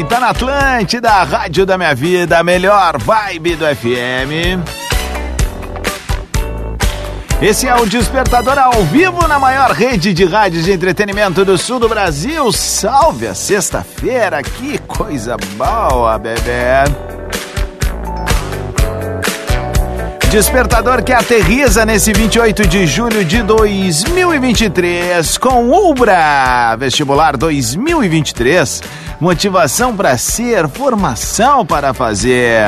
Bem, tá na Atlântida, Rádio da Minha Vida, a melhor vibe do FM. Esse é o Despertador ao vivo na maior rede de rádios de entretenimento do sul do Brasil. Salve a sexta-feira, que coisa boa, bebê. Despertador que aterriza nesse 28 de julho de 2023 com Ubra Vestibular 2023. Motivação para ser, formação para fazer.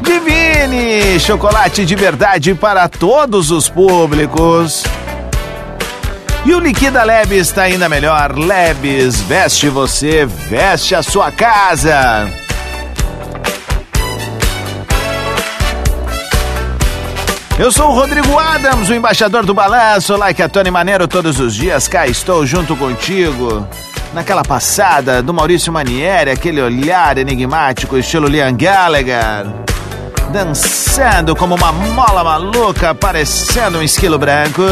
Divine, chocolate de verdade para todos os públicos. E o Liquida Lebes está ainda melhor. Lebes, veste você, veste a sua casa. Eu sou o Rodrigo Adams, o embaixador do balanço, like a Tony Maneiro todos os dias. Cá estou junto contigo. Naquela passada do Maurício Manieri, aquele olhar enigmático, estilo Liam Gallagher. Dançando como uma mola maluca, parecendo um esquilo branco.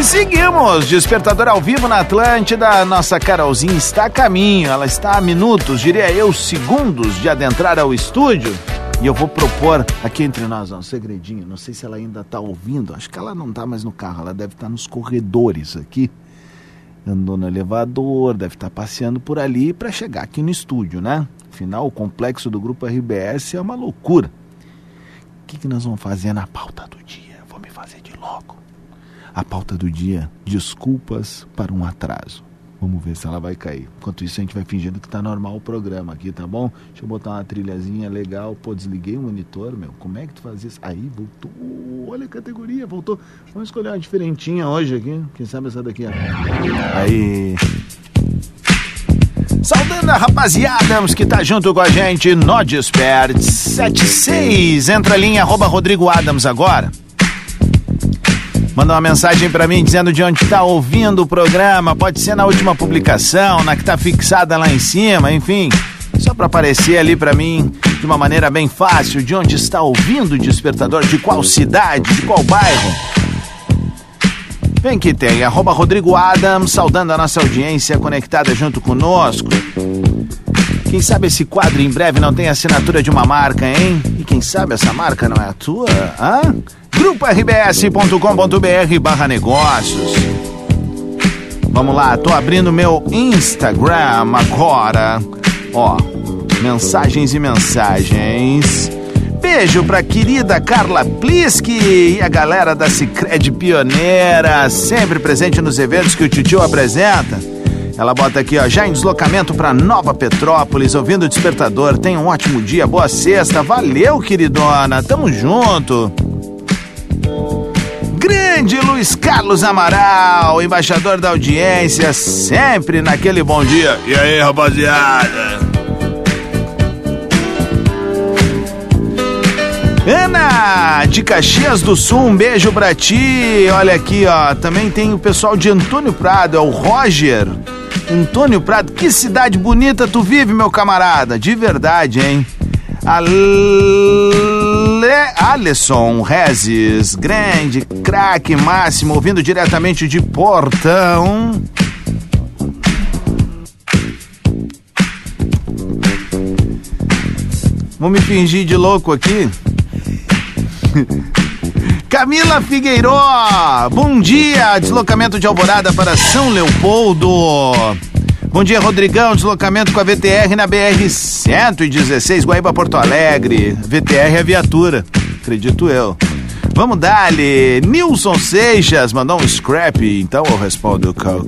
E seguimos, despertador ao vivo na Atlântida. Nossa Carolzinha está a caminho, ela está a minutos, diria eu, segundos de adentrar ao estúdio. E eu vou propor aqui entre nós um segredinho. Não sei se ela ainda está ouvindo. Acho que ela não está mais no carro, ela deve estar tá nos corredores aqui. Andou no elevador, deve estar tá passeando por ali para chegar aqui no estúdio, né? Afinal, o complexo do grupo RBS é uma loucura. O que, que nós vamos fazer na pauta do dia? Vou me fazer de louco a pauta do dia: desculpas para um atraso. Vamos ver se ela vai cair. Enquanto isso, a gente vai fingindo que tá normal o programa aqui, tá bom? Deixa eu botar uma trilhazinha legal. Pô, desliguei o monitor, meu. Como é que tu faz isso? Aí, voltou. Olha a categoria, voltou. Vamos escolher uma diferentinha hoje aqui. Quem sabe essa daqui, ó. Aí. Saudando a rapaziada que tá junto com a gente no Despert 76. Entra ali em arroba Rodrigo Adams agora. Manda uma mensagem para mim dizendo de onde está ouvindo o programa. Pode ser na última publicação, na que está fixada lá em cima, enfim. Só para aparecer ali para mim de uma maneira bem fácil de onde está ouvindo o despertador, de qual cidade, de qual bairro. Vem que tem, arroba Rodrigo saudando a nossa audiência conectada junto conosco. Quem sabe esse quadro em breve não tem assinatura de uma marca, hein? E quem sabe essa marca não é a tua? Hã? grupo-rbs.com.br barra negócios. Vamos lá, tô abrindo meu Instagram agora. Ó, mensagens e mensagens. Beijo pra querida Carla Pliski e a galera da Cicred Pioneira, sempre presente nos eventos que o Titio apresenta. Ela bota aqui, ó, já em deslocamento para Nova Petrópolis, ouvindo o despertador. Tenha um ótimo dia, boa sexta. Valeu, queridona. Tamo junto. Grande Luiz Carlos Amaral, embaixador da audiência, sempre naquele bom dia. E aí, rapaziada? Ana, de Caxias do Sul, um beijo pra ti. Olha aqui, ó. Também tem o pessoal de Antônio Prado, é o Roger. Antônio Prado, que cidade bonita tu vive, meu camarada. De verdade, hein? Ale... Alisson Rezes, grande, craque máximo, ouvindo diretamente de Portão. Vou me fingir de louco aqui. Camila Figueiró, bom dia, deslocamento de Alvorada para São Leopoldo. Bom dia, Rodrigão. Deslocamento com a VTR na BR-116, Guaíba, Porto Alegre. VTR é viatura, acredito eu. Vamos dar-lhe. Nilson Seixas mandou um scrap, então eu respondo Coco.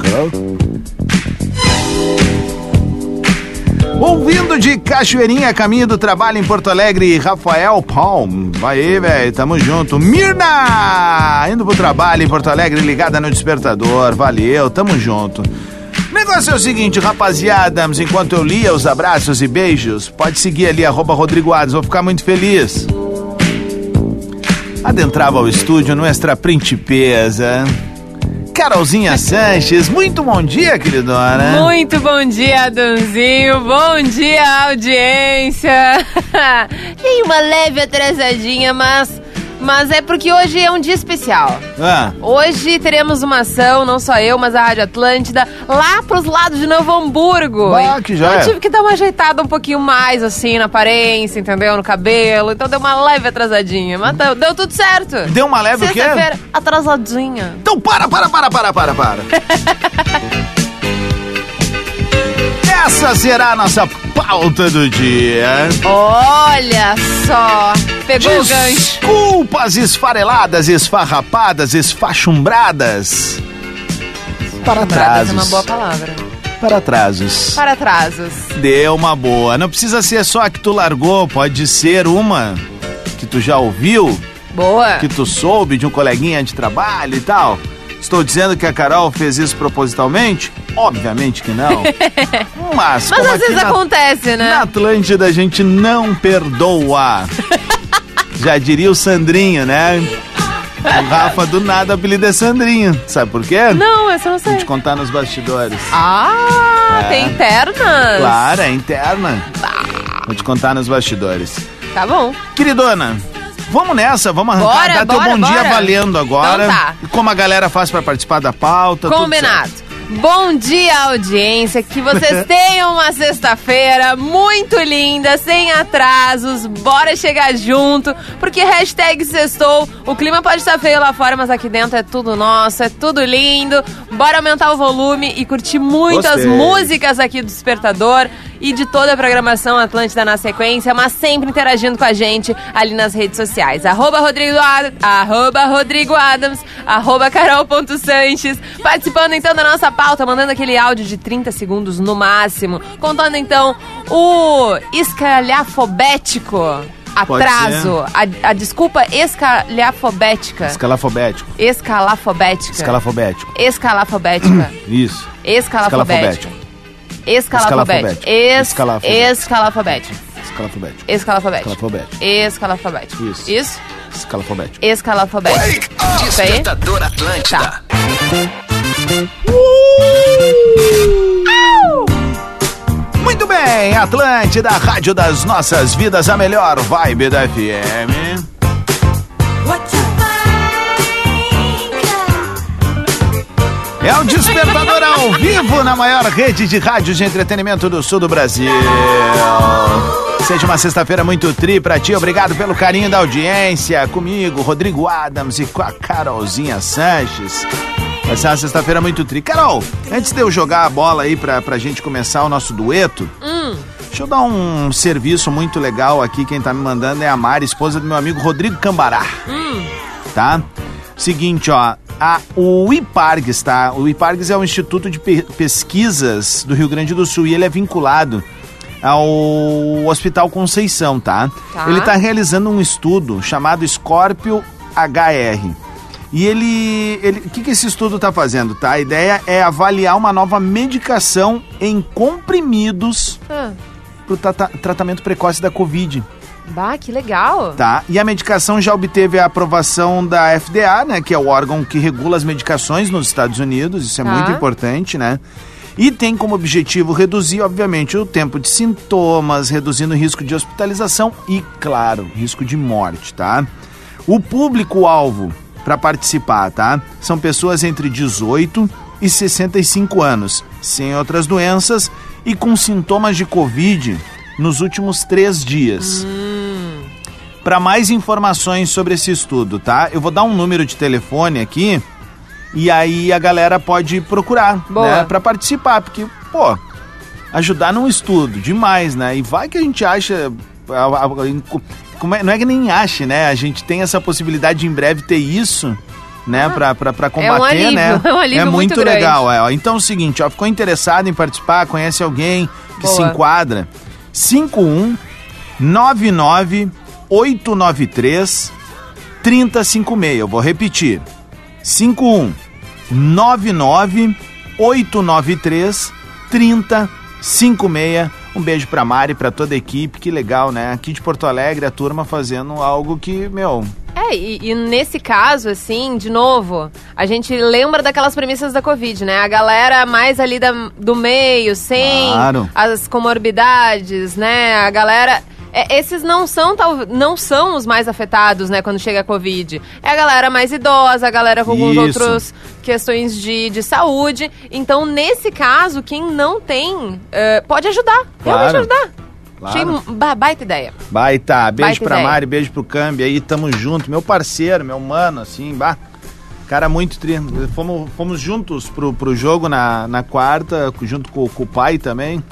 Ouvindo de Cachoeirinha, caminho do trabalho em Porto Alegre, Rafael Palm. Vai aí, velho, tamo junto. Mirna! Indo pro trabalho em Porto Alegre, ligada no despertador. Valeu, tamo junto. Negócio é o seguinte, rapaziada, enquanto eu lia os abraços e beijos, pode seguir ali, arroba Rodrigo Adams, vou ficar muito feliz. Adentrava ao estúdio Nuestra Principesa, Carolzinha Sanches. Muito bom dia, queridona. Muito bom dia, Adãozinho. Bom dia, audiência. Tem uma leve atrasadinha, mas mas é porque hoje é um dia especial. Ah, Hoje teremos uma ação, não só eu, mas a Rádio Atlântida, lá pros lados de Novo Hamburgo. Bah, que já eu é. tive que dar uma ajeitada um pouquinho mais, assim, na aparência, entendeu? No cabelo. Então deu uma leve atrasadinha. Mas deu, deu tudo certo. deu uma leve o quê? Sexta-feira, atrasadinha. Então para, para, para, para, para, para. Essa será a nossa pauta do dia. Olha só. Pegou o gancho. Desculpas esfareladas, esfarrapadas, esfachumbradas. Para Bradas é uma atrasos. boa palavra. Para atrasos. Para atrasos. Deu uma boa. Não precisa ser só a que tu largou, pode ser uma que tu já ouviu, Boa. que tu soube de um coleguinha de trabalho e tal. Estou dizendo que a Carol fez isso propositalmente? Obviamente que não. Mas, Mas às vezes na, acontece, né? na Atlântida a gente não perdoa. Já diria o Sandrinho, né? O Rafa do nada apelido é Sandrinho. Sabe por quê? Não, essa eu não Vou sei. te contar nos bastidores. Ah, É. tem internas? Claro, é interna. Vou te contar nos bastidores. Tá bom. Queridona, vamos nessa, vamos arrancar, Bora, dar bora, teu bom dia bora. valendo agora. Então tá. Como a galera faz pra participar da pauta. tudo Combinado. Bom dia, audiência. Que vocês tenham uma sexta-feira muito linda, sem atrasos. Bora chegar junto, porque hashtag sextou. O clima pode estar feio lá fora, mas aqui dentro é tudo nosso, é tudo lindo. Bora aumentar o volume e curtir muitas Gostei. músicas aqui do Despertador e de toda a programação Atlântida na sequência, mas sempre interagindo com a gente ali nas redes sociais. Arroba Rodrigo, Ad- arroba Rodrigo Adams, arroba Carol.Sanches. Participando então da nossa pauta, mandando aquele áudio de 30 segundos no máximo. Contando então o escalhafobético. Atraso. A, a desculpa escalhafobética. Escalafobético. Escalafobética. Escalafobético. Escalafobética. Isso. Escalafobética. Escalafobético. Escalafobético. Escalafobética. Escalafobético. Escalafobética. Escalafobético. Escalafobética. Isso. Isso? Escalafobético. Aí? Despertador Atlântida. Tá. Muito bem, Atlântida, Rádio das Nossas Vidas, a melhor vibe da FM. É o Despertador ao vivo na maior rede de rádios de entretenimento do sul do Brasil. Seja uma sexta-feira muito tri pra ti. Obrigado pelo carinho da audiência. Comigo, Rodrigo Adams e com a Carolzinha Sanches. Vai ser uma sexta-feira muito tri. Carol, antes de eu jogar a bola aí pra, pra gente começar o nosso dueto, deixa eu dar um serviço muito legal aqui. Quem tá me mandando é a Mari, esposa do meu amigo Rodrigo Cambará tá? Seguinte, ó, a, o IPARGS, tá? O IPARGS é o Instituto de Pe- Pesquisas do Rio Grande do Sul e ele é vinculado ao Hospital Conceição, tá? Tá. Ele tá realizando um estudo chamado Scorpio HR. E ele, ele, o que, que esse estudo tá fazendo, tá? A ideia é avaliar uma nova medicação em comprimidos Ah, pro trata- tratamento precoce da Covid. Bah, que legal. Tá? E a medicação já obteve a aprovação da FDA, né? Que é o órgão que regula as medicações nos Estados Unidos. Isso é Tá. muito importante, né? E tem como objetivo reduzir, obviamente, o tempo de sintomas, reduzindo o risco de hospitalização e, claro, risco de morte, tá? O público-alvo para participar, tá? São pessoas entre 18 e 65 anos, sem outras doenças e com sintomas de Covid nos últimos três dias. Para mais informações sobre esse estudo, tá? Eu vou dar um número de telefone aqui e aí a galera pode procurar, Boa. né, para participar, porque, pô, ajudar num estudo, demais, né? E vai que a gente acha é- não é que nem ache, né? A gente tem essa possibilidade de em breve ter isso né, pra, pra, pra combater, alívio, né? é um alívio muito, muito legal, é. ó. Então é o seguinte, ó, ficou interessado em participar, conhece alguém que Boa. se enquadra? 51 99 893 3056. Eu vou repetir. 51 99 893 3056. Um beijo pra Mari, pra toda a equipe. Que legal, né? Aqui de Porto Alegre, a turma fazendo algo que, meu, É, e, e nesse caso, assim, de novo, a gente lembra daquelas premissas da Covid, né? A galera mais ali da- do meio, sem Claro. as comorbidades, né? A galera. é, esses não são, tal, não são os mais afetados, né, quando chega a Covid. É a galera mais idosa, a galera com algumas outras questões de, de saúde. Então, nesse caso, quem não tem, eh, pode ajudar. Realmente Claro. ajudar. Claro. Achei um ba- baita ideia. Baita, beijo Baita pra ideia. Mari, beijo pro Câmbio aí, tamo junto. Meu parceiro, meu mano, assim, bah. Cara muito tri. Fomos, fomos juntos pro, pro jogo na, na quarta, junto com, com o pai também.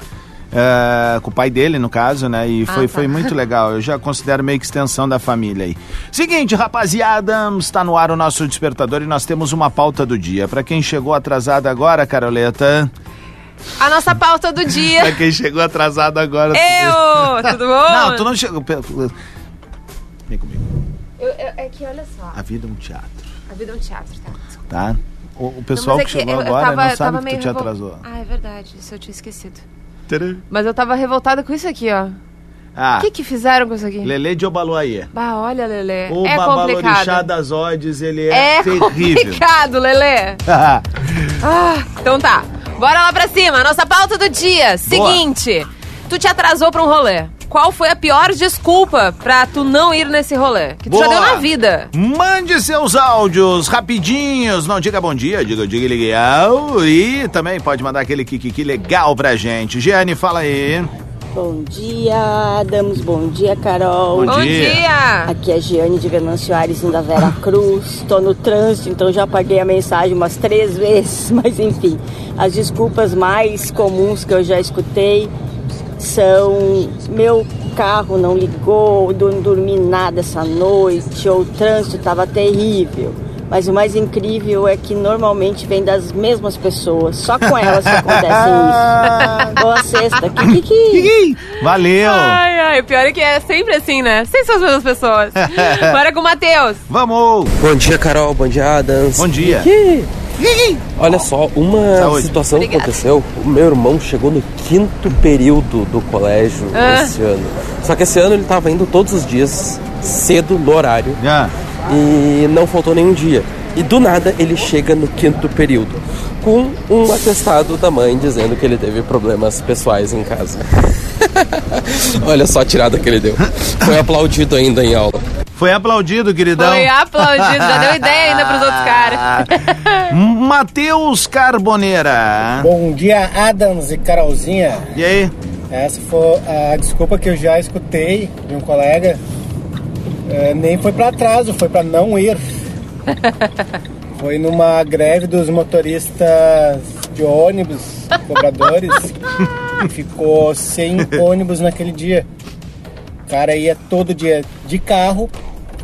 é, com o pai dele, no caso, né? E foi, Ah, tá. foi muito legal. Eu já considero meio que extensão da família aí. Seguinte, rapaziada, está no ar o nosso despertador e nós temos uma pauta do dia. Pra quem chegou atrasado agora, Caroleta. A nossa pauta do dia. Pra quem chegou atrasado agora. Eu! Tudo bom? Não, tu não chegou. Vem comigo. Eu- eu- é que olha só, A vida é um teatro, a vida é um teatro, tá? tá? O, o pessoal Não, mas que é chegou eu- eu agora tava- não sabe que tu te revol- atrasou. Ah, é verdade, isso eu tinha esquecido. Tcharam. Mas eu tava revoltada com isso aqui, ó. Ah, O que que fizeram com isso aqui? Lelê de Obaluaê. Bah, olha, Lelê. O é babalorixá complicado. das odds, ele é, É terrível. complicado, Lelê. Ah, então tá. Bora lá pra cima. Nossa pauta do dia. Seguinte. Tu te atrasou pra um rolê. Qual foi a pior desculpa pra tu não ir nesse rolê? Que tu já Boa. deu na vida. Mande seus áudios rapidinhos. Não diga bom dia, diga diga legal. E também pode mandar aquele kikiki legal pra gente. Giane, fala aí. Bom dia, Adams. Bom dia, Carol. Bom Bom dia. dia. Aqui é a Giane de Venâncio Aires, da Vera Cruz. Tô no trânsito, então já apaguei a mensagem umas três vezes. Mas enfim, as desculpas mais comuns que eu já escutei são meu carro não ligou, eu não dormi nada essa noite, ou o trânsito estava terrível. Mas o mais incrível é que normalmente vem das mesmas pessoas, só com elas que acontece isso. Boa sexta, Kiki. Kiki. Valeu. Ai, ai, o pior é que é sempre assim, né? Sempre são as mesmas pessoas. Bora com o Matheus. Vamos. Bom dia, Carol. Bom dia, Adams. Bom dia. Olha só, uma Saúde. situação que Obrigada. aconteceu. O meu irmão chegou no quinto período do colégio Ah. esse ano. Só que esse ano ele tava indo todos os dias, cedo, no horário, Ah, e não faltou nenhum dia. E do nada ele chega no quinto período, com um atestado da mãe dizendo que ele teve problemas pessoais em casa. Olha só a tirada que ele deu. Foi aplaudido ainda em aula. Foi aplaudido, queridão. Foi aplaudido, já deu ideia ainda pros outros caras. Matheus Carboneira. Bom dia, Adams e Carolzinha. E aí? Essa foi a desculpa que eu já escutei de um colega. É, nem foi para atraso, foi para não ir. Foi numa greve dos motoristas de ônibus, cobradores, e ficou sem ônibus naquele dia. O cara ia todo dia de carro,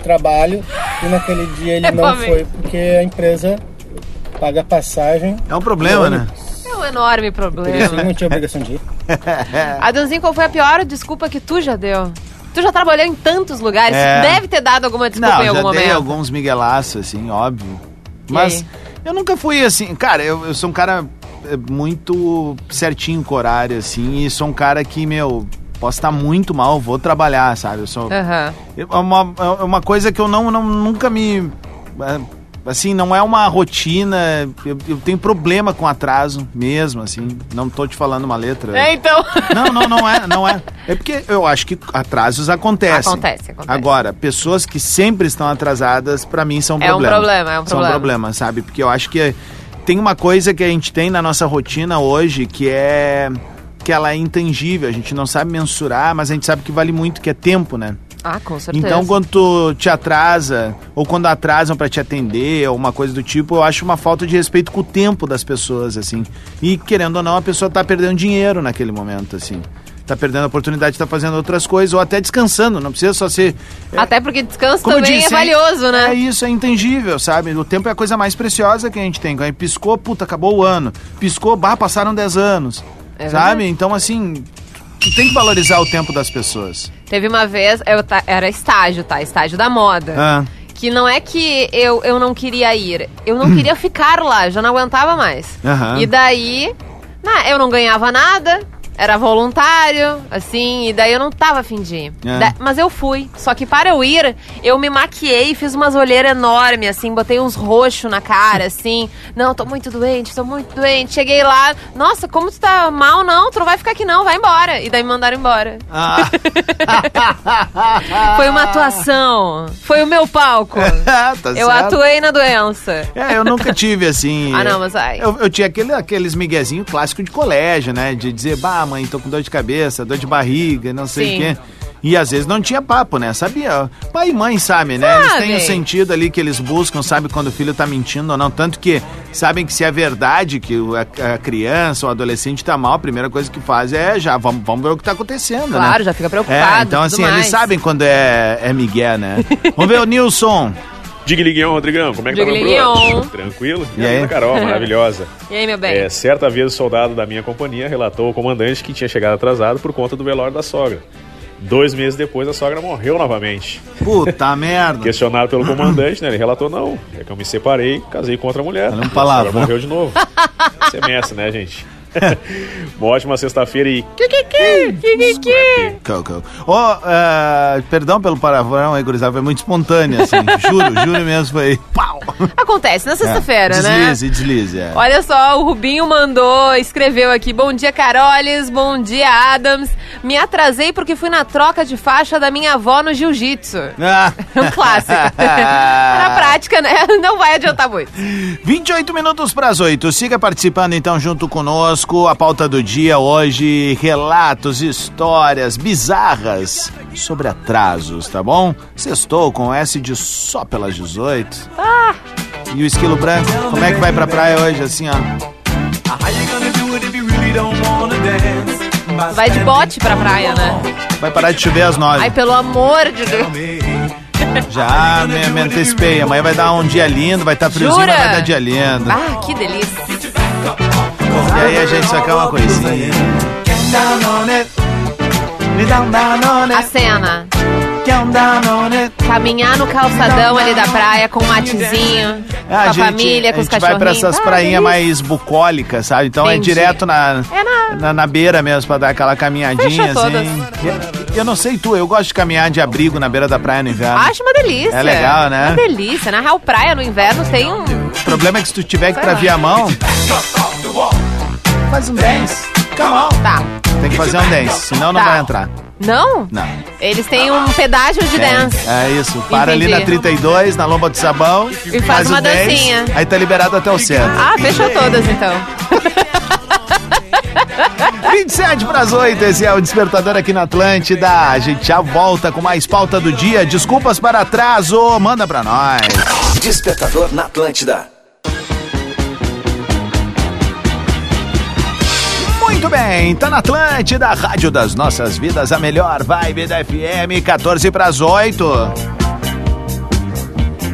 trabalho, e naquele dia ele não Realmente. foi porque a empresa paga passagem. É um problema, né? É um enorme Ele problema. não tinha obrigação de ir. Adãozinho, qual foi a pior desculpa que tu já deu? Tu já trabalhou em tantos lugares, É. deve ter dado alguma desculpa Não, em algum já dei momento. alguns miguelaços, assim, óbvio. Mas eu nunca fui assim. Cara, eu, eu sou um cara é, muito certinho com horário, assim, e sou um cara que, meu, posso estar muito mal, vou trabalhar, sabe? Eu sou. Aham. É uma, é uma coisa que eu não, não nunca me. É, Assim, não é uma rotina. Eu, eu tenho problema com atraso mesmo, assim. Não tô te falando uma letra. É, então. Não, não, não é, não é. É porque eu acho que atrasos acontecem. Acontece, acontece. Agora, pessoas que sempre estão atrasadas, pra mim são É um problema. problema, é um São problema. problema, sabe? Porque eu acho que tem uma coisa que a gente tem na nossa rotina hoje que é que ela é intangível, a gente não sabe mensurar, mas a gente sabe que vale muito, que é tempo, né? Ah, com certeza. Então, quando tu te atrasa, ou quando atrasam pra te atender, ou uma coisa do tipo, eu acho uma falta de respeito com o tempo das pessoas, assim. E, querendo ou não, a pessoa tá perdendo dinheiro naquele momento, assim. tá perdendo a oportunidade de estar fazendo outras coisas ou até descansando, não precisa só ser... é, Até porque descanso também disse, é valioso, né? É isso, é intangível, sabe? O tempo é a coisa mais preciosa que a gente tem. Quando piscou, puta, acabou o ano. Piscou, bah, passaram 10 anos. É sabe? Então, assim, tu tem que valorizar o tempo das pessoas. Teve uma vez, eu ta- era estágio, tá? Estágio da moda. Ah, Que não é que eu, eu não queria ir, eu não queria ficar lá, já não aguentava mais. Aham. E daí, na- eu não ganhava nada, era voluntário, assim, e daí eu não tava afim de ir. É. Da- mas eu fui. Só que para eu ir, eu me maquiei, fiz umas olheiras enormes, assim, botei uns roxos na cara, assim. Não, tô muito doente, tô muito doente. Cheguei lá, nossa, como tu tá mal, não, tu não vai ficar aqui não, vai embora. E daí me mandaram embora. Ah. Foi uma atuação, foi o meu palco. tá Eu certo. atuei na doença. É, eu nunca tive assim. Ah, não, mas ai. Eu, eu tinha aquele, aqueles miguezinho clássico de colégio, né? De dizer, bah, mãe, tô com dor de cabeça, dor de barriga, não sei o quê. E às vezes não tinha papo, né? Sabia? Pai e mãe sabem, né? Eles têm o Sabem. sentido ali que eles buscam, sabem quando o filho tá mentindo ou não. Tanto que sabem que se é verdade que a, a criança ou adolescente tá mal, a primeira coisa que faz é já, vamos, vamos ver o que tá acontecendo, né? Claro, já fica preocupado. É, então assim, mais. eles sabem quando é, é Miguel, né? Vamos ver o Nilson. Digliguião, Rodrigão, como é que tá, meu? Tranquilo? E aí? Carol, maravilhosa. E aí, meu bem? É, certa vez o soldado da minha companhia relatou ao comandante que tinha chegado atrasado por conta do velório da sogra. Dois meses depois, a sogra morreu novamente. Puta merda. Questionado pelo comandante, né? Ele relatou, não, é que eu me separei, casei com outra mulher. Olha um A palavrão. sogra morreu de novo. Você é mestre, né, gente? Uma ótima sexta-feira e... Coco. Ó, eh, perdão pelo palavrão aí, gurizada, foi muito espontâneo, assim. juro, juro mesmo, foi pau. Acontece na sexta-feira, É, né? Deslize, deslize, é. Olha só, o Rubinho mandou, escreveu aqui: Bom dia, Caroles, bom dia, Adams. Me atrasei porque fui na troca de faixa da minha avó no jiu-jitsu. Ah. Um clássico. na prática, né? Não vai adiantar muito. 28 minutos para as 8. Siga participando então junto conosco. A pauta do dia hoje: relatos, histórias bizarras sobre atrasos, tá bom? Sextou com S de só pelas 18. Ah. E o esquilo branco, como é que vai pra praia hoje, assim, ó? Vai de bote pra praia, né? Vai parar de chover às 9. Ai, pelo amor de Deus. Já me, me antecipei. Amanhã vai dar um dia lindo, vai estar friozinho, Jura? mas vai dar dia lindo. Ah, que delícia. E aí a gente só quer uma coisinha. A cena. Caminhar no calçadão ali da praia com um matezinho, com Ah, a família, com a os gente vai pra cachorrinhos. essas Ah, prainhas mais bucólicas, sabe? Então é Entendi. direto na, É na- na, na beira mesmo, pra dar aquela caminhadinha assim. Eu não sei tu, eu gosto de caminhar de abrigo na beira da praia no inverno. Acho uma delícia. É legal, né? Uma delícia. Na real, praia no inverno tem um... O problema é que se tu tiver que Sei lá. trazer a mão, faz um dance. Come on. Tá. Tem que fazer um dance, senão não Tá. vai entrar. Não? Não. Eles têm um pedágio de Tem. dance. É isso. Para ali Entendi. na 32, na lomba do sabão. E faz uma o dance, dancinha. Aí tá liberado até o centro. Ah, fechou todas então. 27 para as 8, esse é o Despertador aqui na Atlântida. A gente já volta com mais pauta do dia. Desculpas para atraso, manda pra nós. Despertador na Atlântida. Muito bem, tá na Atlântida, Rádio das Nossas Vidas, a melhor vibe da FM, 14 para as 8.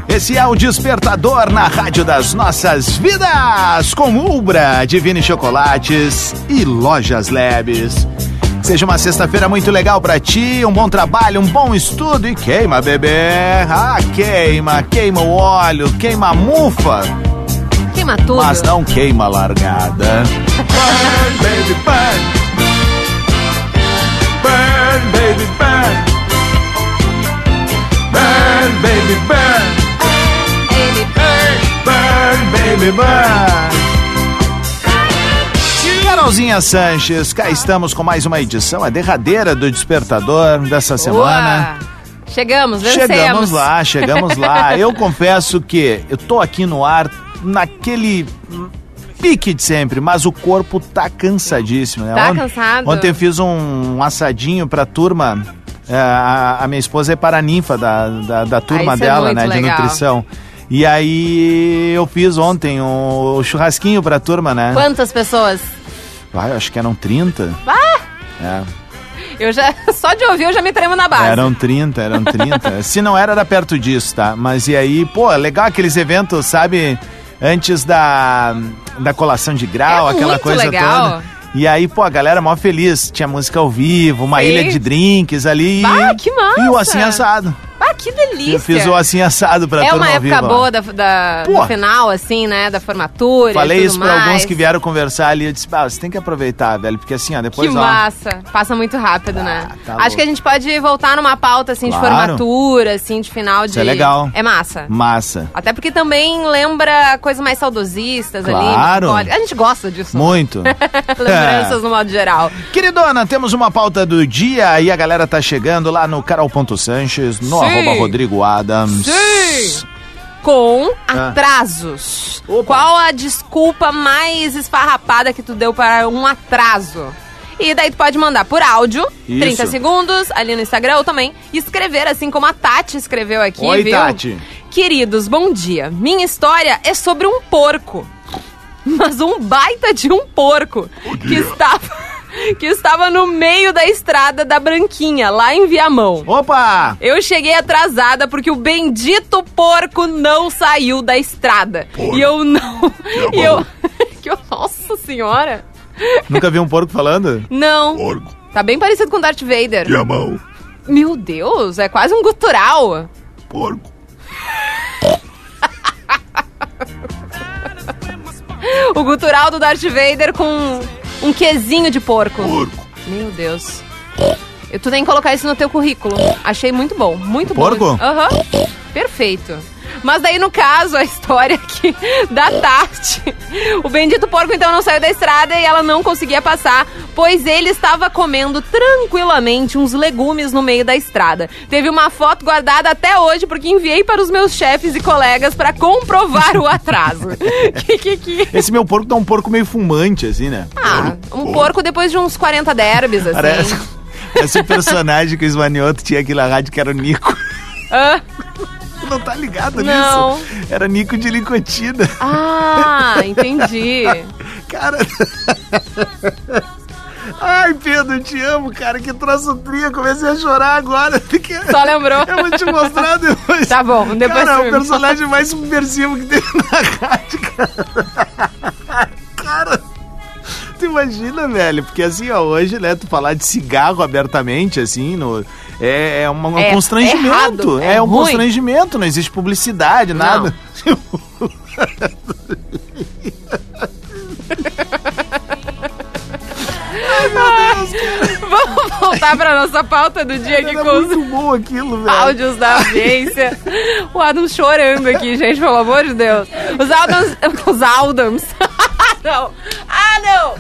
Esse é o Despertador na Rádio das Nossas Vidas, com Ubra, Divine Chocolates e Lojas Labs. Seja uma sexta-feira muito legal pra ti, um bom trabalho, um bom estudo e queima, bebê. Ah, queima, queima o óleo, queima a mufa, Queima tudo. mas não queima a largada. Burn, baby, burn. Burn, baby, burn. Burn, baby, burn. Ele Burn, baby, burn. Carolzinha Sanches, cá estamos com mais uma edição, a derradeira do Despertador dessa semana. Boa. Chegamos, vencemos. Chegamos lá, chegamos lá. Eu confesso que eu tô aqui no ar naquele pique de sempre, mas o corpo tá cansadíssimo, né? Tá Ont- cansado? Ontem eu fiz um assadinho pra turma. é, a, a minha esposa é paraninfa da, da, da turma isso é dela, muito né? De legal. nutrição. E aí eu fiz ontem o, o churrasquinho pra turma, né? Quantas pessoas? Ah, eu acho que eram 30. Ah! É. Eu já, só de ouvir eu já me tremo na base. Eram 30, eram 30. Se não era, era perto disso, tá? Mas e aí, pô, legal aqueles eventos, sabe? Antes da, da colação de grau, É aquela coisa legal. toda. E aí, pô, a galera mó feliz. Tinha música ao vivo, uma Sim. ilha de drinks ali. Bah, que massa! E o assim assado. Ah, que delícia. Eu fiz o assim assado pra É uma época boa da, da- do final, assim, né? Da formatura. e Falei isso pra mais. alguns que vieram conversar ali. Eu disse, ah, você tem que aproveitar, velho. Porque assim, ó, Que depois, ó. massa. Passa muito rápido, né? tá Acho louco. que a gente pode voltar numa pauta, assim, de Claro. formatura, assim, de final de... Isso é legal. É massa. Massa. Até porque também lembra coisas mais saudosistas Claro. ali. A gente gosta disso. né? Muito. Lembranças no modo geral. Queridona, temos uma pauta do dia e a galera tá chegando lá no Carol.Sanches, no Sim. arroba Rodrigo Adams. Sim. Com Ah. atrasos. Qual a desculpa mais esfarrapada que tu deu para um atraso? E daí tu pode mandar por áudio, Isso. 30 segundos, ali no Instagram, ou também escrever, assim como a Tati escreveu aqui, Oi, viu? Tati. Queridos, bom dia. Minha história é sobre um porco. Mas um baita de um porco que estava que estava no meio da estrada da Branquinha, lá em Viamão. Opa! Eu cheguei atrasada porque o bendito porco não saiu da estrada. E eu não. E eu. que eu- Nossa senhora! Nunca vi um porco falando? Não. Porco. Tá bem parecido com Darth Vader. Viamão. Meu Deus, é quase um gutural. Porco. O gutural do Darth Vader com um quesinho de porco. Porco. Meu Deus. Eu, tu tem que colocar isso no teu currículo. Achei muito bom, muito Porco? bom. Aham. Perfeito. Mas daí, no caso, a história aqui da Tati. O bendito porco, então, não saiu da estrada e ela não conseguia passar, pois ele estava comendo tranquilamente uns legumes no meio da estrada. Teve uma foto guardada até hoje, porque enviei para os meus chefes e colegas para comprovar o atraso. que, que, que... Esse meu porco tá um porco meio fumante, assim, né? Ah, um porco depois de uns 40 derbys, assim. Parece. Esse personagem que o Esmanioto tinha aqui na rádio que era o Nico. Ah, não tá ligado Não. nisso? Era Nico de Licotina. ah, entendi. Cara. Ai, Pedro, eu te amo, cara. Que troço tria. Comecei a chorar agora. Porque... Só lembrou. Eu vou te mostrar depois. Tá bom, depois Cara, é o personagem mais subversivo que teve na rádio, cara. Cara. Imagina, velho? Porque assim, ó, hoje, né, tu falar de cigarro abertamente, assim, no, é, é uma- um É constrangimento. errado, é é um ruim. constrangimento, não existe publicidade, nada. Vamos voltar pra nossa pauta do dia aqui Era com os muito bom aquilo, velho. áudios da audiência. O Adam chorando aqui, gente, pelo amor de Deus. Os Adams. Os Aldams. Não. Ah, não!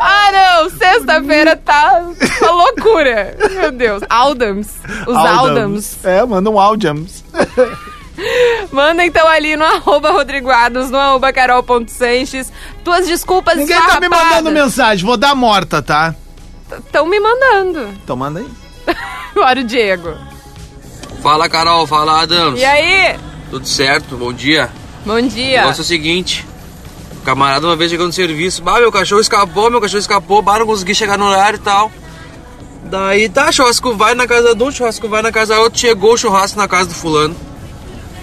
Ah, não! Sexta-feira tá uma loucura. Meu Deus. Aldams. Os Aldams. É, manda um Aldams. Manda então ali no arroba Rodrigo Adams, no arroba carol.sanches. Tuas desculpas Ninguém tá me mandando mensagem, vou dar morta, tá? Estão me mandando. Então manda aí. Bora, o Diego. Fala Carol, fala Adams. E aí? Tudo certo? Bom dia. Bom O dia. negócio é o seguinte: o camarada uma vez chegou no serviço, bah, meu cachorro escapou, meu cachorro escapou, bah, não consegui chegar no horário e tal. Daí tá, churrasco vai na casa de um, churrasco vai na casa do outro, chegou o churrasco na casa do fulano.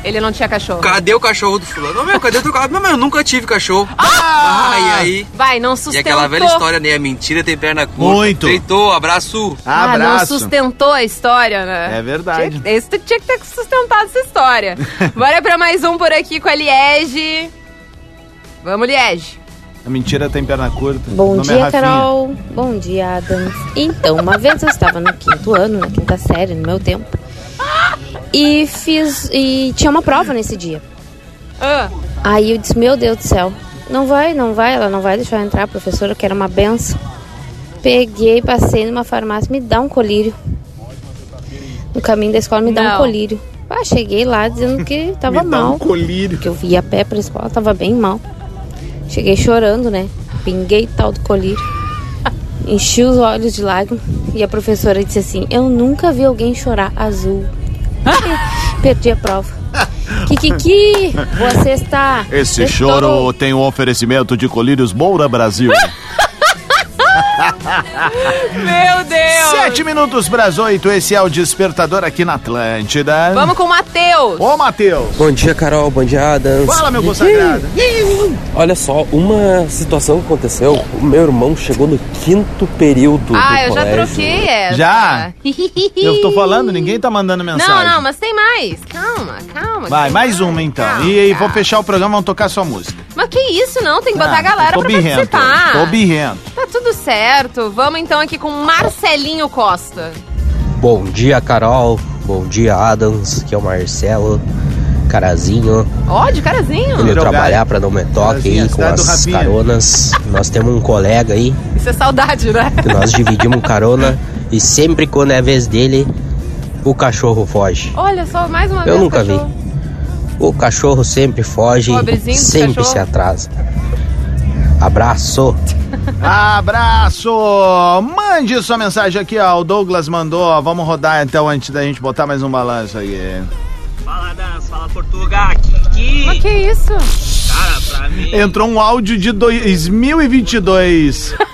Ele não tinha cachorro. Cadê o cachorro do fulano? Ô meu, cadê o teu cachorro? Não, mas eu nunca tive cachorro. Ah, e aí? Vai, não E sustentou. aquela velha história, né? A mentira tem perna curta. Muito. Feitou, abraço. Ah, não Abraço. sustentou a história, né? É verdade. Tinha, esse tu tinha que ter sustentado essa história. Bora pra mais um por aqui com a Liege. Vamos, Liege. A mentira tem perna curta. Bom Nome é dia, Rafinha. Carol. Bom dia, Adams. Então, uma vez eu estava no quinto ano, na quinta série, no meu tempo, e fiz. e tinha uma prova nesse dia. Ah, Aí eu disse, meu Deus do céu, não vai, não vai, ela não vai deixar eu entrar, professora, que era uma benção. Peguei, passei numa farmácia, me dá um colírio. No caminho da escola, me dá Não. um colírio. Ah, cheguei lá dizendo que tava Me dá mal. um colírio. que eu vi a pé pra escola, tava bem mal. Cheguei chorando, né? Pinguei tal do colírio. Enchi os olhos de lágrimas e a professora disse assim: Eu nunca vi alguém chorar azul. Perdi a prova. Kikiki, você está. Esse Estou- choro tem um oferecimento de colírios Moura Brasil. Meu Deus! Sete minutos para as oito, esse é o Despertador aqui na Atlântida. Vamos com o Matheus. Ô, Matheus. Bom dia, Carol. Bom dia, Adams. Fala, meu consagrado. Olha só, uma situação que aconteceu. O meu irmão chegou no quinto período Ah, do eu já colégio. troquei essa. Já? Eu tô falando, ninguém tá mandando mensagem. Não, não, mas tem mais. Calma, calma. Vai, tem mais uma então. Calma, E aí, vou calma. fechar o programa, vamos tocar sua música. Mas que isso, não? Tem que botar Ah, a galera tô pra birrento, participar. Tô birrento. Tá tudo certo. Vamos então aqui com Marcelinho Costa. Bom dia, Carol. Bom dia, Adams. Aqui é o Marcelo. Carazinho. Ó, de carazinho. Indo trabalhar pra não me toque aí com as caronas. Nós temos um colega aí Isso é saudade, né? que nós dividimos carona e sempre quando é a vez dele, o cachorro foge. Olha só, mais uma Eu vez. nunca cachorro. vi. O cachorro sempre foge Pobrezinho e sempre cachorro. se atrasa. Abraço. Abraço! Mande sua mensagem aqui, ó. O Douglas mandou, ó. Vamos rodar então antes da gente botar mais um balanço aí. Fala, Dan, fala Portugal. Kiki. Mas que isso? Cara, pra mim. Entrou um áudio de 2022.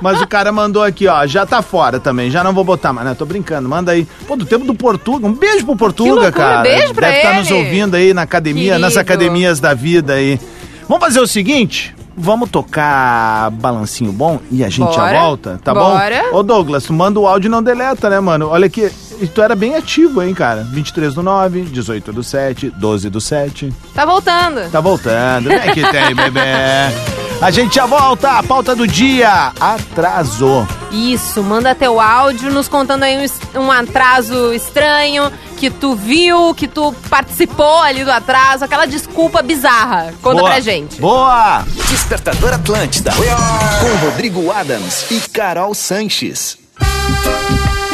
Mas o cara mandou aqui, ó, já tá fora também, já não vou botar mais, né? Tô brincando, manda aí. Pô, do tempo do Portuga, um beijo pro Portuga, loucura, cara. beijo pra Deve estar nos ele. ouvindo aí na academia, nas Querido. academias da vida aí. Vamos fazer o seguinte? Vamos tocar balancinho bom e a gente Bora. já volta, tá Bora. bom? Ô Douglas, tu manda o áudio e não deleta, né, mano? Olha aqui, tu era bem ativo, hein, cara? 23 do 9, 18 do 7, 12 do 7. Tá voltando. Tá voltando, né? Que tem, bebê. A gente já volta, a pauta do dia atrasou. Isso, manda teu áudio nos contando aí um, um atraso estranho que tu viu, que tu participou ali do atraso, aquela desculpa bizarra. Conta Boa. pra gente. Boa! Despertador Atlântida. Com Rodrigo Adams e Carol Sanches.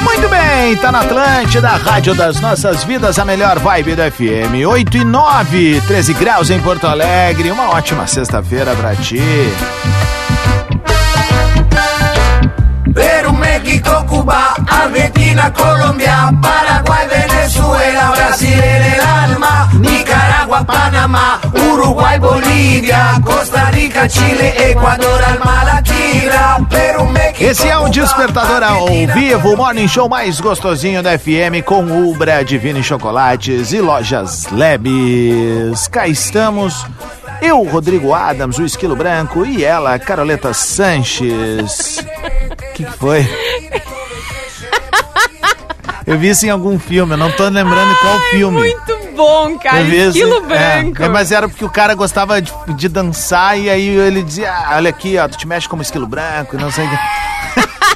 Muito bem, tá na Atlântida, Rádio das Nossas Vidas, a melhor vibe do FM. 8 e 9, 13 graus em Porto Alegre. Uma ótima sexta-feira pra ti. Perú, México, Cuba, Argentina, Colombia, Paraguay, Venezuela, Brasil el alma, Nicaragua, Panamá, Uruguay, Bolívia, Costa Rica, Chile, Equador, Alma Latina, Perú, México, Esse é o Despertador ao vivo, o morning show mais gostosinho da FM com Ubra, Divine Chocolates e Lojas Lebes. Cá estamos, eu, Rodrigo Adams, o Esquilo Branco e ela, Caroleta Sanches. O que, que foi? Eu vi isso em algum filme, eu não tô lembrando qual filme. Muito bom, cara. Esse- Esquilo branco. É, é, mas era porque o cara gostava de, de dançar e aí ele dizia, ah, olha aqui, ó, tu te mexe como esquilo branco, não sei o que.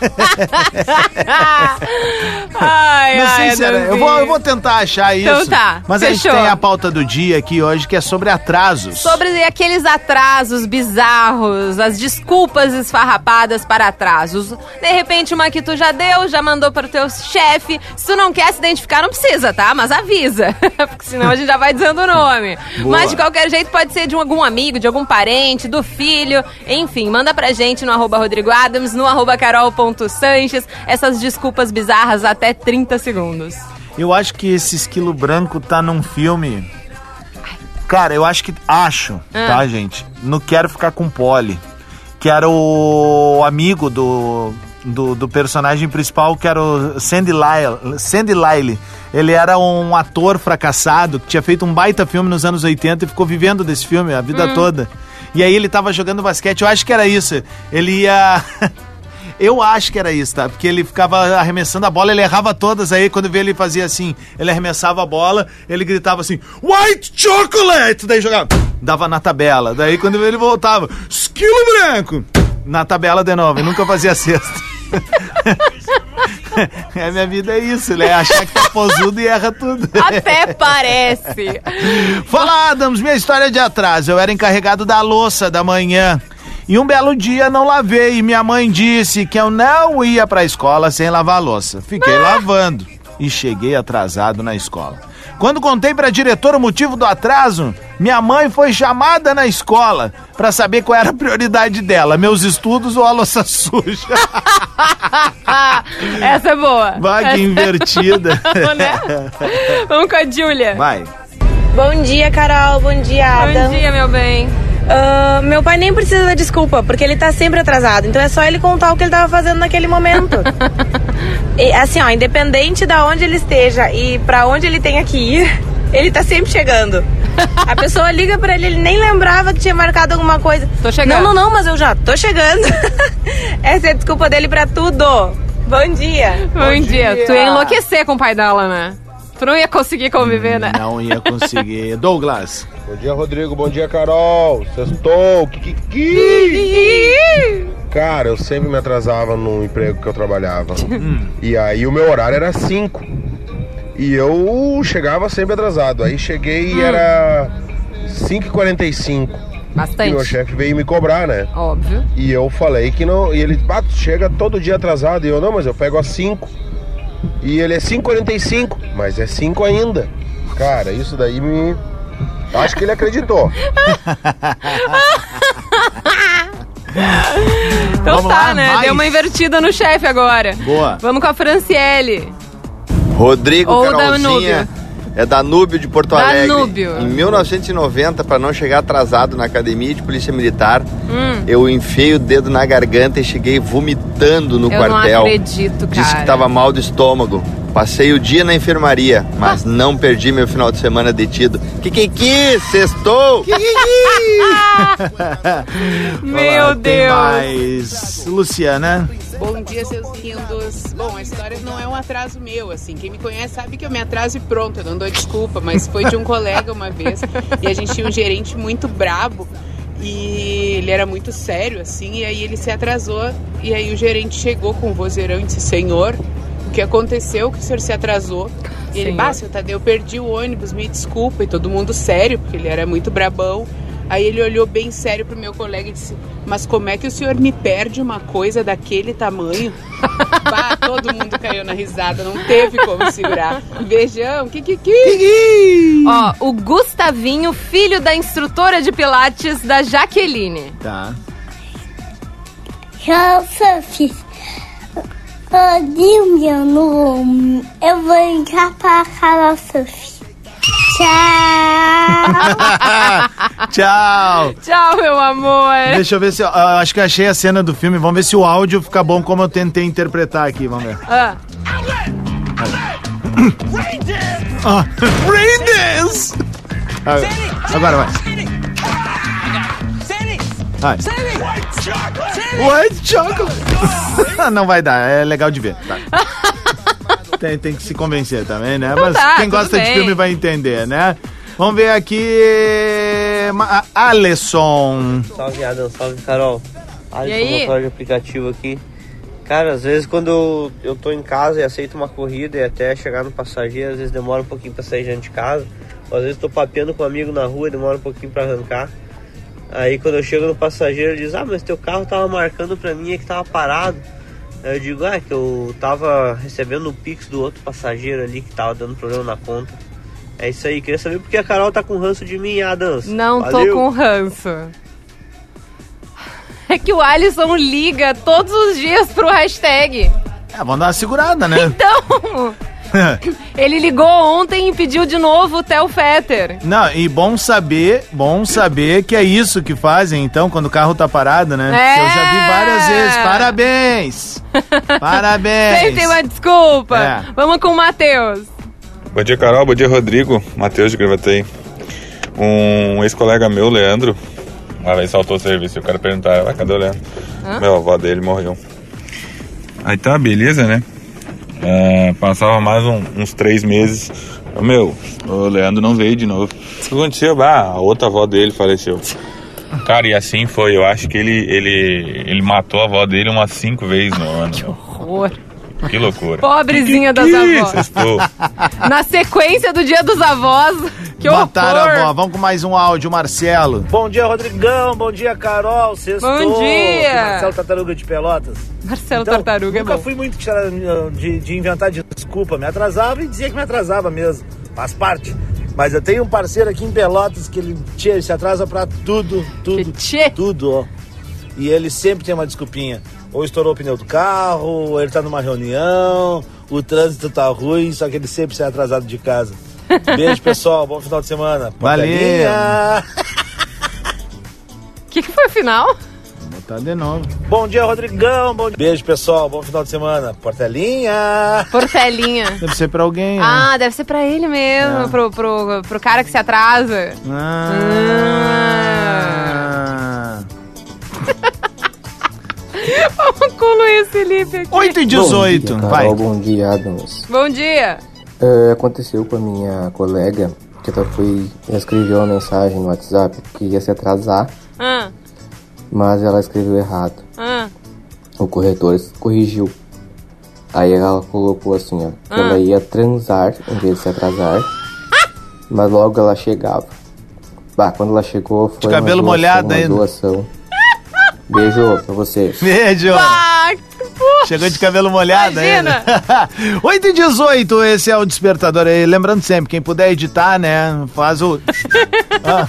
ai, ai, era. Eu vou, eu vou tentar achar isso. Então tá, Mas a gente fechou. tem a pauta do dia aqui hoje que é sobre atrasos. Sobre aqueles atrasos bizarros, as desculpas esfarrapadas para atrasos. De repente, uma que tu já deu, já mandou para o teu chefe. Se tu não quer se identificar, não precisa, tá? Mas avisa. Porque senão a gente já vai dizendo o nome. Boa. Mas de qualquer jeito, pode ser de um- algum amigo, de algum parente, do filho. Enfim, manda pra gente no arroba Rodrigo Adams, no arroba carol.sanches, essas desculpas bizarras até 30 segundos. Eu acho que esse esquilo branco tá num filme. Cara, eu acho que. Acho, Ah. tá, gente? Não quero ficar com Polly. Que era o amigo do, do, do personagem principal, que era o Sandy Lyle. Sandy Lyle. Ele era um ator fracassado que tinha feito um baita filme nos anos 80 e ficou vivendo desse filme a vida Hum. toda. E aí ele tava jogando basquete. Eu acho que era isso. Ele ia. Eu acho que era isso, tá? Porque ele ficava arremessando a bola, ele errava todas. Aí quando vê ele fazia assim, ele arremessava a bola, ele gritava assim, White Chocolate! Daí jogava, dava na tabela. Daí quando vê ele voltava, Esquilo branco! Na tabela de novo, e nunca fazia cesta. é, minha vida é isso, ele é achar que tá posudo e erra tudo. Até parece. Fala, Adams, minha história de atraso. Eu era encarregado da louça da manhã. E um belo dia não lavei e minha mãe disse que eu não ia pra escola sem lavar a louça. Fiquei lavando e cheguei atrasado na escola. Quando contei pra diretora o motivo do atraso, minha mãe foi chamada na escola pra saber qual era a prioridade dela, meus estudos ou a louça suja. Essa é boa. Vai que Essa- invertida. Né? Vamos com a Júlia. Vai. Bom dia, Carol. Bom dia, Bom Adam. dia, meu bem. Ah, meu pai nem precisa da desculpa, porque ele tá sempre atrasado. Então é só ele contar o que ele tava fazendo naquele momento. E, assim, ó, independente da onde ele esteja e pra onde ele tenha que ir, ele tá sempre chegando. A pessoa liga pra ele, ele nem lembrava que tinha marcado alguma coisa. Tô chegando. Não, não, não, mas eu já tô chegando. Essa é a desculpa dele pra tudo. Bom dia. Bom, dia. Tu ia enlouquecer com o pai dela, né? Tu não ia conseguir conviver, né? Não ia conseguir. Douglas. Bom dia, Rodrigo. Bom dia, Carol. Sextou. Kikiki. Cara, eu sempre me atrasava no emprego que eu trabalhava. E aí o meu horário era 5. E eu chegava sempre atrasado. Aí cheguei e era 5h45. Bastante. E meu chefe veio me cobrar, né? Óbvio. E eu falei que não. E ele, ah, chega todo dia atrasado. E eu, não, mas eu pego às 5. E ele é 5h45, mas é 5 ainda. Cara, isso daí me. Acho que ele acreditou. Então Vamos tá, lá, né? mais. Deu uma invertida no chefe agora. Boa. Vamos com a Franciele. Rodrigo Ou Carolzinha. Danúbio. É Danúbio de Porto Alegre. Danúbio. Em 1990, para não chegar atrasado na academia de polícia militar, Hum. eu enfiei o dedo na garganta e cheguei vomitando no Eu quartel. não acredito, cara. Disse que tava mal do estômago. Passei o dia na enfermaria, mas não perdi meu final de semana detido. Kikiki, sextou! Meu Olá, tem Deus. mais. Luciana. Bom dia, seus lindos. Bom, a história não é um atraso meu, assim. Quem me conhece sabe que eu me atraso e pronto, eu não dou desculpa, mas foi de um colega uma vez e a gente tinha um gerente muito brabo e ele era muito sério, assim, e aí ele se atrasou e aí o gerente chegou com o vozeirão e disse: Senhor, o que aconteceu que o senhor se atrasou? E ele, bah, seu Tadeu, eu perdi o ônibus, me desculpa. E todo mundo sério, porque ele era muito brabão. Aí ele olhou bem sério pro meu colega e disse: Mas como é que o senhor me perde uma coisa daquele tamanho? bah, todo mundo caiu na risada, não teve como segurar. Beijão, kikiki. Ó, o Gustavinho, filho da instrutora de pilates da Jaqueline. Tá. Tchau, Sophie. Nome. Eu vou ligar para a Carol Sophie. Tchau. Tchau. Tchau, meu amor. Deixa eu ver se. eu- eu acho que achei a cena do filme. Vamos ver se o áudio fica bom como eu tentei interpretar aqui. Vamos ver. Ah. Ah! Ah, Agora vai. Vai. White chocolate! Não vai dar, é legal de ver. Tá. Tem, tem que se convencer também, né? Então Mas tá, quem gosta de bem. filme vai entender, né? Vamos ver aqui. Alisson. Salve Adam, salve Carol. Alisson, aí? motor de aplicativo aqui. Cara, às vezes quando eu, eu tô em casa e aceito uma corrida e até chegar no passageiro, às vezes demora um pouquinho pra sair dentro de casa. Ou às vezes tô papeando com um amigo na rua e demora um pouquinho pra arrancar. Aí quando eu chego no passageiro, ele diz, ah, mas teu carro tava marcando pra mim é que tava parado. Eu digo, ah, é que eu tava recebendo o Pix do outro passageiro ali que tava dando problema na conta. É isso aí, queria saber porque a Carol tá com ranço de mim, Adams. Não tô Valeu. com ranço. É que o Alisson liga todos os dias pro hashtag. É, vamos dar uma segurada, né? Então, ele ligou ontem e pediu de novo o Theo Fetter. Não, e bom saber, bom saber que é isso que fazem, então, quando o carro tá parado, né? É. Eu já vi várias vezes. Parabéns! Parabéns! Sempre tem uma desculpa. É. Vamos com o Matheus. Bom dia, Carol. Bom dia, Rodrigo. Matheus de Gravatei. Um ex-colega meu, Leandro, uma vez saltou o serviço e o cara perguntaram, ah, cadê o Leandro? Hã? Meu, a avó dele morreu. Aí tá, beleza, né? É, passava mais um- uns três meses. Meu, o Leandro não veio de novo. O que aconteceu? Ah, a outra avó dele faleceu. Cara, e assim foi. Eu acho que ele, ele, ele matou a avó dele umas cinco vezes no ano. meu. Horror. Que loucura. Pobrezinha das Que avós. sextou. Na sequência do dia dos avós. Que Mataram a avó. Vamos com mais um áudio, Marcelo. Bom dia, Rodrigão. Bom dia, Carol. Sextou. Bom dia. Aqui, Marcelo Tartaruga de Pelotas. Marcelo Então, Tartaruga é Nunca bom. fui muito de, de, de inventar desculpa. Me atrasava e dizia que me atrasava mesmo. Faz parte. Mas eu tenho um parceiro aqui em Pelotas que ele, tchê, ele se atrasa pra tudo, tudo, tudo, ó. E ele sempre tem uma desculpinha. Ou estourou o pneu do carro, ou ele tá numa reunião, o trânsito tá ruim, só que ele sempre sai atrasado de casa. Beijo, pessoal. Bom final de semana. Valeu. Portelinha. final? Tá de novo. Bom dia, Rodrigão. Bom dia. Beijo, pessoal. Bom final de semana. Portelinha. Portelinha. Deve ser pra alguém, né? Ah, deve ser pra ele mesmo, É. pro, pro, pro cara que se atrasa. Ah. Vamos com o Luiz Felipe aqui. 8 e 18, Bom dia, vai. Carol, bom dia, Adams. Bom dia. É, aconteceu com a minha colega que ela foi escreveu uma mensagem no WhatsApp que ia se atrasar, Ah, mas ela escreveu errado. ah. O corretor corrigiu. Aí ela colocou assim, ó, que Ah. ela ia transar em vez de se atrasar, mas logo ela chegava. Bah, quando ela chegou foi uma cabelo doação, molhado uma ainda. doação. Beijo pra vocês. Beijo. Chegou de cabelo molhado Imagina. ainda. 8 e 18, esse é o despertador aí. Lembrando sempre, quem puder editar, né, faz o... Ah.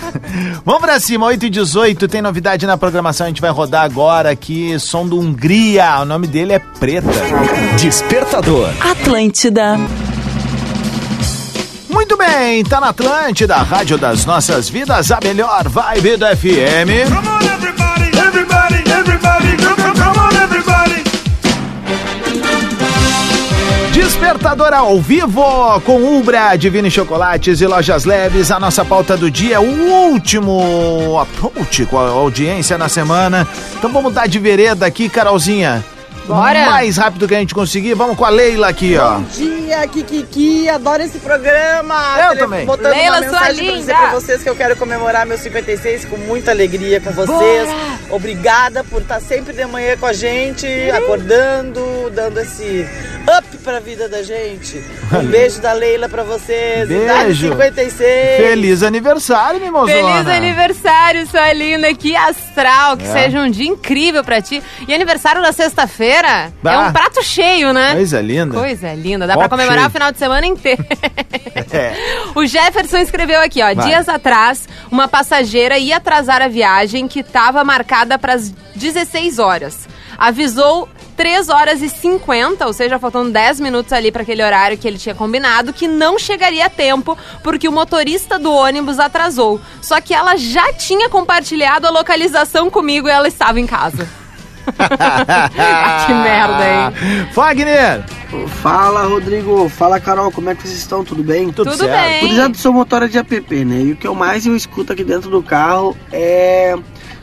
Vamos pra cima, 8 e 18, tem novidade na programação, a gente vai rodar agora aqui, som do Hungria, o nome dele é Preta. Despertador. Atlântida. Muito bem, tá na Atlântida, Rádio das Nossas Vidas, a melhor vibe do FM. Everybody, Despertador ao vivo com Ubra, Divine Chocolates e Lojas Leves. A nossa pauta do dia, o último approach com a audiência na semana. Então vamos dar de vereda aqui, Carolzinha. Bora. Mais rápido que a gente conseguir. Vamos com a Leila aqui, ó. Bom dia, Kikiki, adoro esse programa. Eu Tele- também. Botando Leila, uma mensagem pra dizer pra vocês que eu quero comemorar meus 56 com muita alegria com vocês. Obrigada por estar sempre de manhã com a gente, acordando, dando esse up pra vida da gente. Um beijo da Leila pra vocês. Beijo. 56. Feliz aniversário, mimosona. Feliz aniversário, sua linda, que astral, que É. seja um dia incrível pra ti. E aniversário na sexta-feira é Bah. um prato cheio, né? Coisa linda. Coisa linda, dá pra comemorar cheio. o final de semana inteiro. É. O Jefferson escreveu aqui, ó. Vai. Dias atrás, uma passageira ia atrasar a viagem que estava marcada para as 16 horas. Avisou 3 horas e 50, ou seja, faltando 10 minutos ali para aquele horário que ele tinha combinado, que não chegaria a tempo porque o motorista do ônibus atrasou. Só que ela já tinha compartilhado a localização comigo e ela estava em casa. Ah, que merda, hein? Fagner! Fala, Rodrigo. Fala, Carol. Como é que vocês estão? Tudo bem? Tudo Tudo certo. bem. Cuidado, sou motora de app, né? E o que eu mais eu escuto aqui dentro do carro é...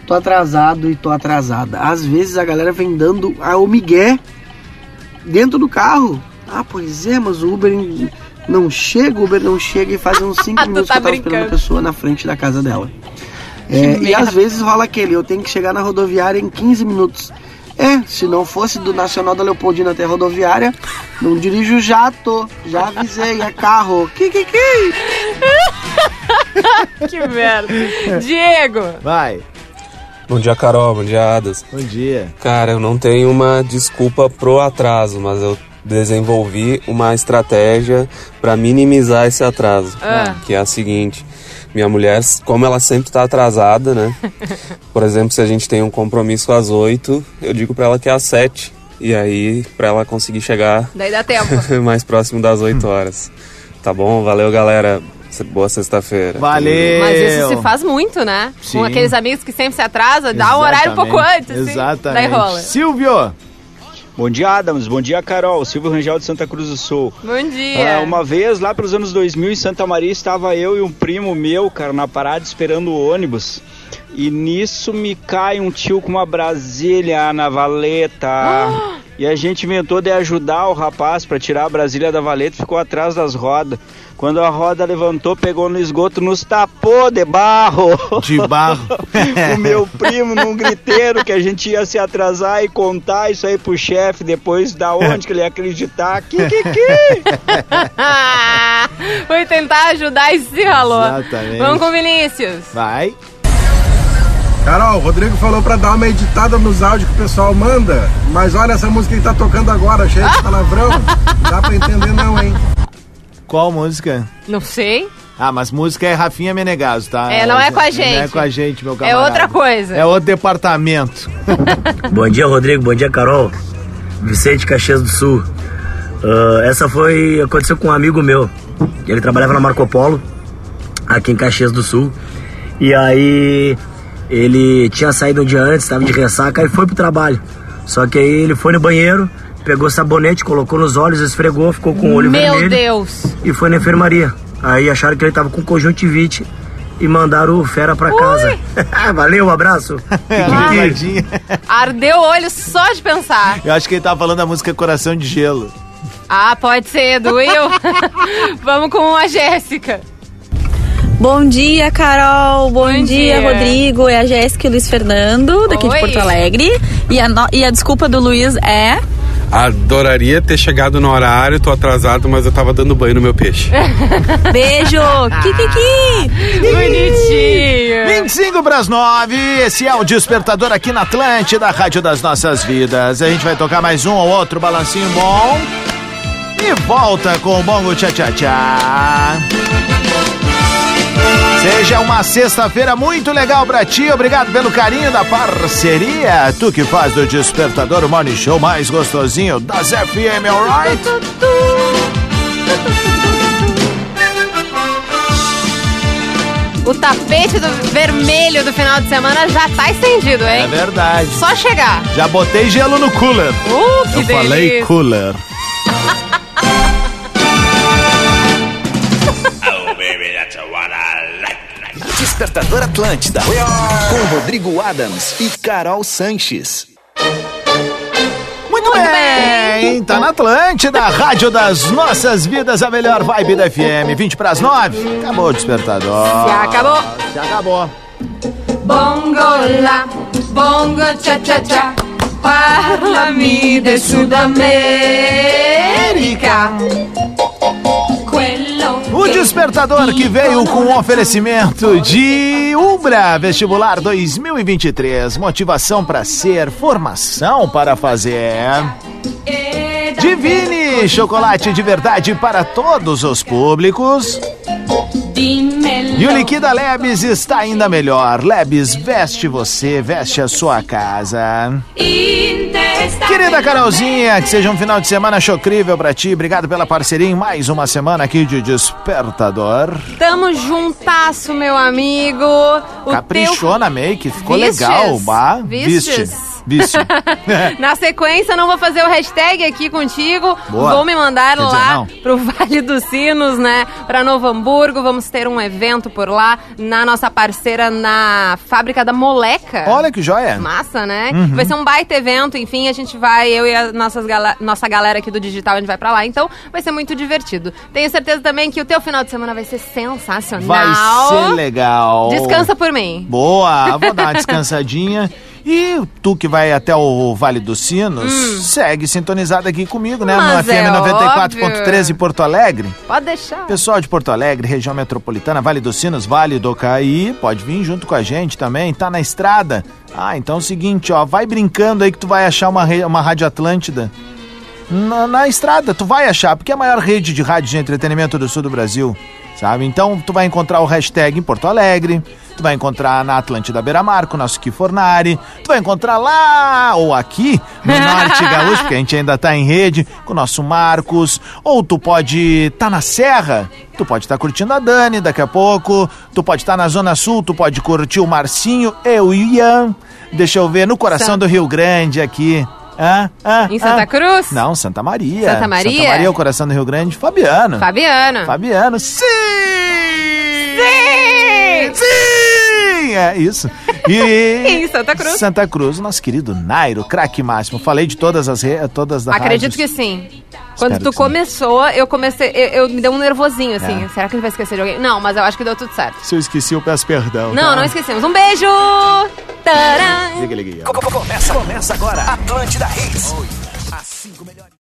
Tô atrasado e tô atrasada. Às vezes a galera vem dando a o migué dentro do carro. Ah, pois é, mas o Uber não chega, o Uber não chega e faz uns 5 Tu minutos tá que eu tava esperando a pessoa na frente da casa dela. É, e às vezes rola aquele, eu tenho que chegar na rodoviária em 15 minutos. É, se não fosse do Nacional da Leopoldina até a rodoviária, não dirijo jato. Já avisei, é carro. Que, que, que? que merda. Diego! Vai. Bom dia, Carol. Bom dia, Adas. Bom dia. Cara, eu não tenho uma desculpa pro atraso, mas eu desenvolvi uma estratégia para minimizar esse atraso, Ah. que é a seguinte: minha mulher, como ela sempre tá atrasada, né? Por exemplo, se a gente tem um compromisso às 8, eu digo para ela que é às 7. E aí, para ela conseguir chegar Daí dá tempo. mais próximo das 8 horas. Tá bom? Valeu, galera. Boa sexta-feira. Valeu. Mas isso se faz muito, né? Sim. Com aqueles amigos que sempre se atrasam, dá um horário um pouco antes. assim. Exatamente. Daí rola. Silvio! Bom dia, Adams. Bom dia, Carol. Silvio Rangel de Santa Cruz do Sul. Bom dia. Ah, uma vez, lá pelos anos 2000, em Santa Maria, estava eu e um primo meu, cara, na parada esperando o ônibus. E nisso me cai um tio com uma Brasília na valeta. E a gente inventou de ajudar o rapaz para tirar a Brasília da valeta, ficou atrás das rodas. Quando a roda levantou, pegou no esgoto, nos tapou de barro. De barro. o meu primo num griteiro que a gente ia se atrasar e contar isso aí pro chefe depois da onde que ele ia acreditar. Que, que, que? Foi tentar ajudar e se ralou. Exatamente. Vamos com o Vinícius. Vai. Carol, o Rodrigo falou pra dar uma editada nos áudios que o pessoal manda, mas olha essa música que tá tocando agora, cheia de palavrão. Não dá pra entender não, hein? Qual música? Não sei. Ah, mas música é Rafinha Menegaso, tá? É, não é com a Não é gente. com a gente, meu É camarada. outra coisa. É outro departamento. Bom dia, Rodrigo. Bom dia, Carol. Vicente Caxias do Sul. Ah, essa foi. aconteceu com um amigo meu. Ele trabalhava na Marco Polo, aqui em Caxias do Sul. E aí Ele tinha saído um dia antes, estava de ressaca e foi pro trabalho. Só que aí ele foi no banheiro, pegou sabonete, colocou nos olhos, esfregou, ficou com o olho Meu vermelho Deus. e foi na enfermaria. Aí acharam que ele tava com conjuntivite e mandaram o fera pra casa. Valeu, um abraço. Risadinha. Ardeu o olho só de pensar. Eu acho que ele tava falando da música Coração de Gelo. Ah, pode ser, do Will. Vamos com a Jéssica. Bom dia, Carol. Bom, Bom dia, dia. Rodrigo. É a Jéssica e o Luiz Fernando, daqui Oi. de Porto Alegre. E a, no- e a desculpa do Luiz é. Adoraria ter chegado no horário, tô atrasado, mas eu tava dando banho no meu peixe. Beijo! Kikiki! Bonitinho! 25 para as 9, esse é o Despertador aqui na Atlântida, a Rádio das Nossas Vidas. A gente vai tocar mais um ou outro balancinho bom. E volta com o Bongo Tchá Tchá Tchá. Seja uma sexta-feira muito legal pra ti. Obrigado pelo carinho da parceria. Tu que faz do Despertador o morning show mais gostosinho das FM, alright? O tapete do vermelho do final de semana já tá estendido, hein? É verdade. Só chegar. Já botei gelo no cooler. Uh, que Eu falei delícia. cooler. Despertador Atlântida. Com Rodrigo Adams e Carol Sanches. Muito bem, tá na Atlântida, Rádio das Nossas Vidas, a melhor vibe da FM. 20 para as 9. Acabou o despertador. Se acabou. Se acabou. Bongo lá, bongo cha cha cha. Parlami de Sudamérica. O despertador que veio com um oferecimento de Ubra Vestibular 2023. Motivação para ser, formação para fazer. Divine, chocolate de verdade para todos os públicos. E o Liquida Lebes está ainda melhor. Lebes veste você, veste a sua casa. Querida Carolzinha, que seja um final de semana chocrível pra ti. Obrigado pela parceria em mais uma semana aqui de Despertador. Tamo juntasso, meu amigo. O Caprichou na make, ficou Vistes? legal. Bah, Vistes? viste. Viste. Na sequência, não vou fazer o hashtag aqui contigo. Boa. Vou me mandar Quer dizer, lá não. pro Vale dos Sinos, né? Pra Novo Hamburgo. Vamos ter um evento por lá na nossa parceira na fábrica da Moleca. Olha que joia. Massa, né? Uhum. Vai ser um baita evento, enfim, a gente vai, eu e a nossas nossa galera aqui do digital, a gente vai pra lá. Então, vai ser muito divertido. Tenho certeza também que o teu final de semana vai ser sensacional. Vai ser legal. Descansa por mim. Boa, vou dar uma descansadinha. E tu que vai até o Vale dos Sinos, segue sintonizado aqui comigo, né? Hum. Mas no é FM 94.13 em Porto Alegre. Pode deixar. Pessoal de Porto Alegre, região metropolitana, Vale dos Sinos, Vale do Caí, pode vir junto com a gente também, tá na estrada. Ah, então é o seguinte, ó, vai brincando aí que tu vai achar uma, uma Rádio Atlântida. Na, na estrada, tu vai achar, porque é a maior rede de rádio de entretenimento do sul do Brasil, sabe? Então tu vai encontrar o hashtag em Porto Alegre, tu vai encontrar na Atlântida Beira Mar com o nosso Kifornari, tu vai encontrar lá ou aqui no Norte Gaúcho, porque a gente ainda tá em rede, com o nosso Marcos, ou tu pode tá na Serra, tu pode estar curtindo a Dani daqui a pouco, tu pode estar na Zona Sul, tu pode curtir o Marcinho, eu e o Ian, deixa eu ver, no coração do Rio Grande aqui. Ah, ah, Em Santa ah. Cruz? Não, Santa Maria. Santa Maria? Santa Maria, o coração do Rio Grande. Fabiano. Fabiano. Fabiano, sim! Sim! Sim! É isso. E Em Santa Cruz. Santa Cruz, o nosso querido Nairo, craque máximo. Falei de todas as re... todas das Acredito rádios. que sim. Quando Espero tu que sim. começou, eu comecei. Eu, eu me deu um nervosinho, assim. É. Será que ele vai esquecer de alguém? Não, mas eu acho que deu tudo certo. Se eu esqueci, eu peço perdão. Não, tá? não esquecemos. Um beijo! Tcharam! Liga, liga. Começa, começa agora. Atlântida Hits.